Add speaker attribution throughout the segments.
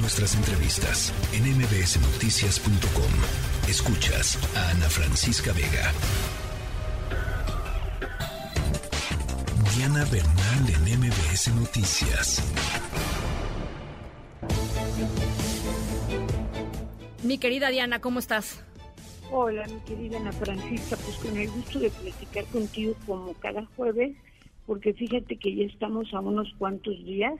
Speaker 1: Nuestras entrevistas en mbsnoticias.com. Escuchas a Ana Francisca Vega. Diana Bernal en MBS Noticias.
Speaker 2: Mi querida Diana, ¿cómo estás?
Speaker 3: Hola, mi querida Ana Francisca, pues con el gusto de platicar contigo como cada jueves, porque fíjate que ya estamos a unos cuantos días,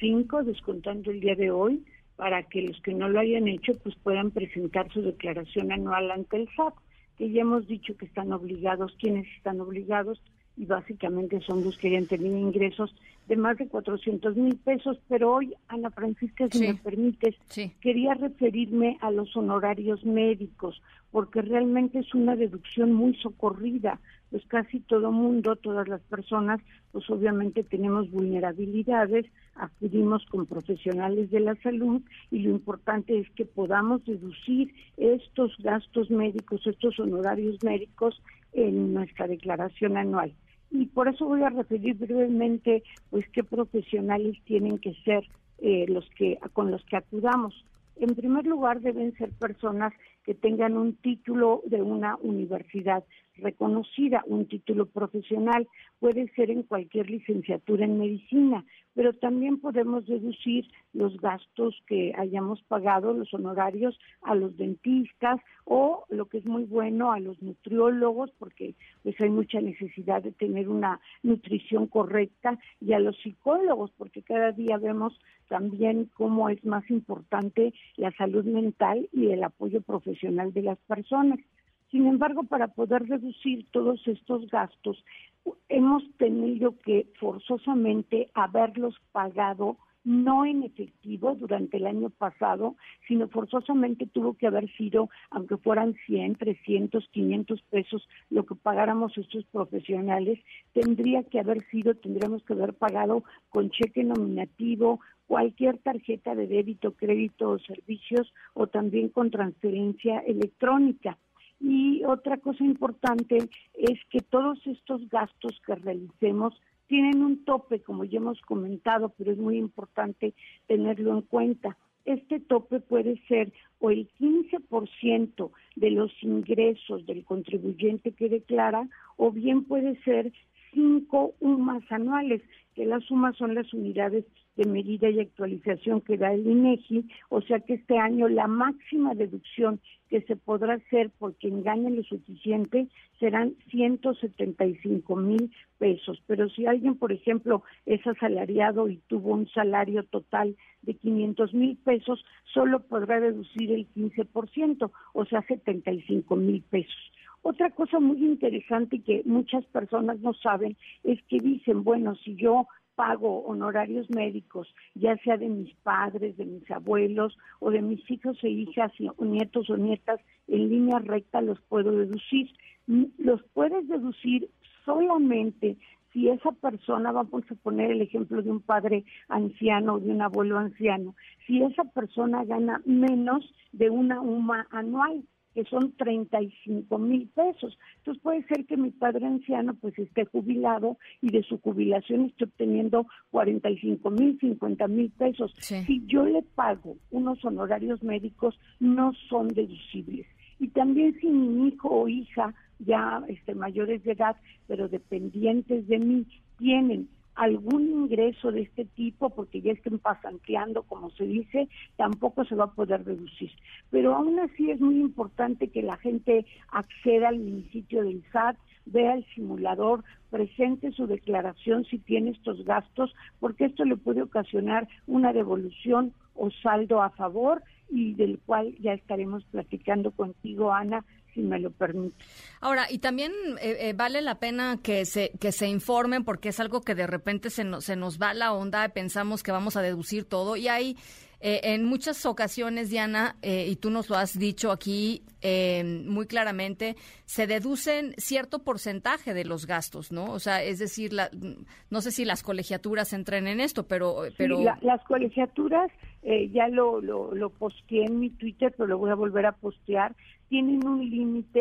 Speaker 3: cinco, descontando el día de hoy, para que los que no lo hayan hecho pues puedan presentar su declaración anual ante el SAT, que ya hemos dicho que están obligados, quienes están obligados, y básicamente son los que hayan tenido ingresos de más de 400 mil pesos, pero hoy, Ana Francisca, si me permites, quería referirme a los honorarios médicos, porque realmente es una deducción muy socorrida, pues casi todo mundo, todas las personas, pues obviamente tenemos vulnerabilidades, acudimos con profesionales de la salud y lo importante es que podamos deducir estos gastos médicos, estos honorarios médicos en nuestra declaración anual. Y por eso voy a referir brevemente, pues, qué profesionales tienen que ser eh, los que con los que acudamos. En primer lugar, deben ser personas que tengan un título de una universidad reconocida, un título profesional, puede ser en cualquier licenciatura en medicina, pero también podemos deducir los gastos que hayamos pagado, los honorarios a los dentistas o lo que es muy bueno a los nutriólogos, porque pues hay mucha necesidad de tener una nutrición correcta, y a los psicólogos, porque cada día vemos también cómo es más importante la salud mental y el apoyo profesional de las personas. Sin embargo, para poder reducir todos estos gastos, hemos tenido que forzosamente haberlos pagado no en efectivo durante el año pasado, sino forzosamente tuvo que haber sido, aunque fueran 100, 300, 500 pesos lo que pagáramos estos profesionales, tendría que haber sido, tendríamos que haber pagado con cheque nominativo, cualquier tarjeta de débito, crédito o servicios o también con transferencia electrónica. Y otra cosa importante es que todos estos gastos que realicemos tienen un tope, como ya hemos comentado, pero es muy importante tenerlo en cuenta. Este tope puede ser o el 15% de los ingresos del contribuyente que declara, o bien puede ser cinco UMAS anuales, que las sumas son las unidades de medida y actualización que da el INEGI, o sea que este año la máxima deducción que se podrá hacer porque engañe lo suficiente serán 175 mil pesos. Pero si alguien, por ejemplo, es asalariado y tuvo un salario total de 500 mil pesos, solo podrá deducir el 15%, o sea, 75 mil pesos. Otra cosa muy interesante que muchas personas no saben es que dicen, bueno, si yo pago honorarios médicos, ya sea de mis padres, de mis abuelos o de mis hijos e hijas, o nietos o nietas, en línea recta los puedo deducir. Los puedes deducir solamente si esa persona, vamos a poner el ejemplo de un padre anciano o de un abuelo anciano, si esa persona gana menos de una UMA anual, que son 35 mil pesos. Entonces puede ser que mi padre anciano pues esté jubilado y de su jubilación esté obteniendo 45 mil, 50 mil pesos. Si yo le pago unos honorarios médicos, no son deducibles. Y también si mi hijo o hija ya este, mayores de edad, pero dependientes de mí, tienen algún ingreso de este tipo, porque ya estén pasanteando, como se dice, tampoco se va a poder reducir. Pero aún así es muy importante que la gente acceda al municipio del SAT, vea el simulador, presente su declaración si tiene estos gastos, porque esto le puede ocasionar una devolución o saldo a favor y del cual ya estaremos platicando contigo, Ana, si me lo permite.
Speaker 2: Ahora, y también eh, eh, vale la pena que se, que se informen porque es algo que de repente se, se nos va la onda, y pensamos que vamos a deducir todo y hay eh, en muchas ocasiones, Diana, y tú nos lo has dicho aquí muy claramente, se deducen cierto porcentaje de los gastos, ¿no? O sea, es decir, la, no sé si las colegiaturas entren en esto, pero... pero...
Speaker 3: las colegiaturas, ya lo, lo, lo posteé en mi Twitter, pero lo voy a volver a postear, tienen un límite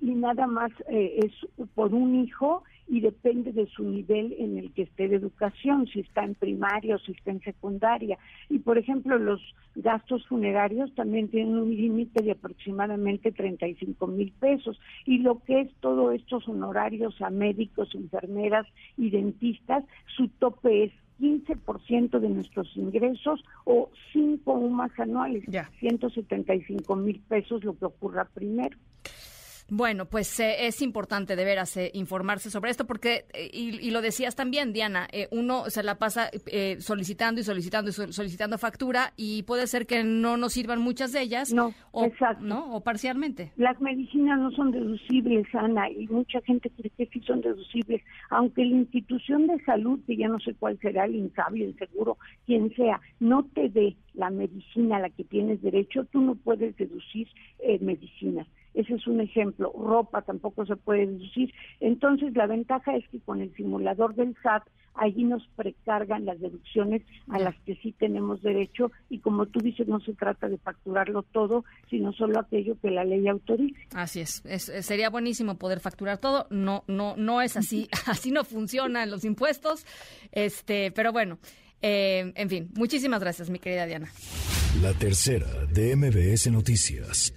Speaker 3: y, nada más eh, es por un hijo y depende de su nivel en el que esté de educación, si está en primaria o si está en secundaria. Y por ejemplo, los gastos funerarios también tienen un límite de aproximadamente 35 mil pesos. Y lo que es todo estos honorarios a médicos, enfermeras y dentistas, su tope es 15% de nuestros ingresos o 5 UMAS anuales, ya. 175 mil pesos lo que ocurra primero.
Speaker 2: Bueno, pues eh, es importante de veras eh, informarse sobre esto porque, eh, y, lo decías también, Diana, uno se la pasa solicitando y solicitando y solicitando factura y puede ser que no nos sirvan muchas de ellas.
Speaker 3: No,
Speaker 2: o,
Speaker 3: exacto.
Speaker 2: ¿no? O parcialmente.
Speaker 3: Las medicinas no son deducibles, Ana, y mucha gente cree que sí son deducibles, aunque la institución de salud, que ya no sé cuál será, el INSABI, el seguro, quien sea, no te dé la medicina a la que tienes derecho, tú no puedes deducir medicinas. Ese es un ejemplo. Ropa tampoco se puede deducir. Entonces, la ventaja es que con el simulador del SAT, allí nos precargan las deducciones a las que sí tenemos derecho y como tú dices, no se trata de facturarlo todo, sino solo aquello que la ley autorice.
Speaker 2: Así es. sería buenísimo poder facturar todo. No, no, no es así. así no funcionan los impuestos. Este, pero bueno, eh, en fin, muchísimas gracias, mi querida Diana.
Speaker 1: La tercera de MBS Noticias.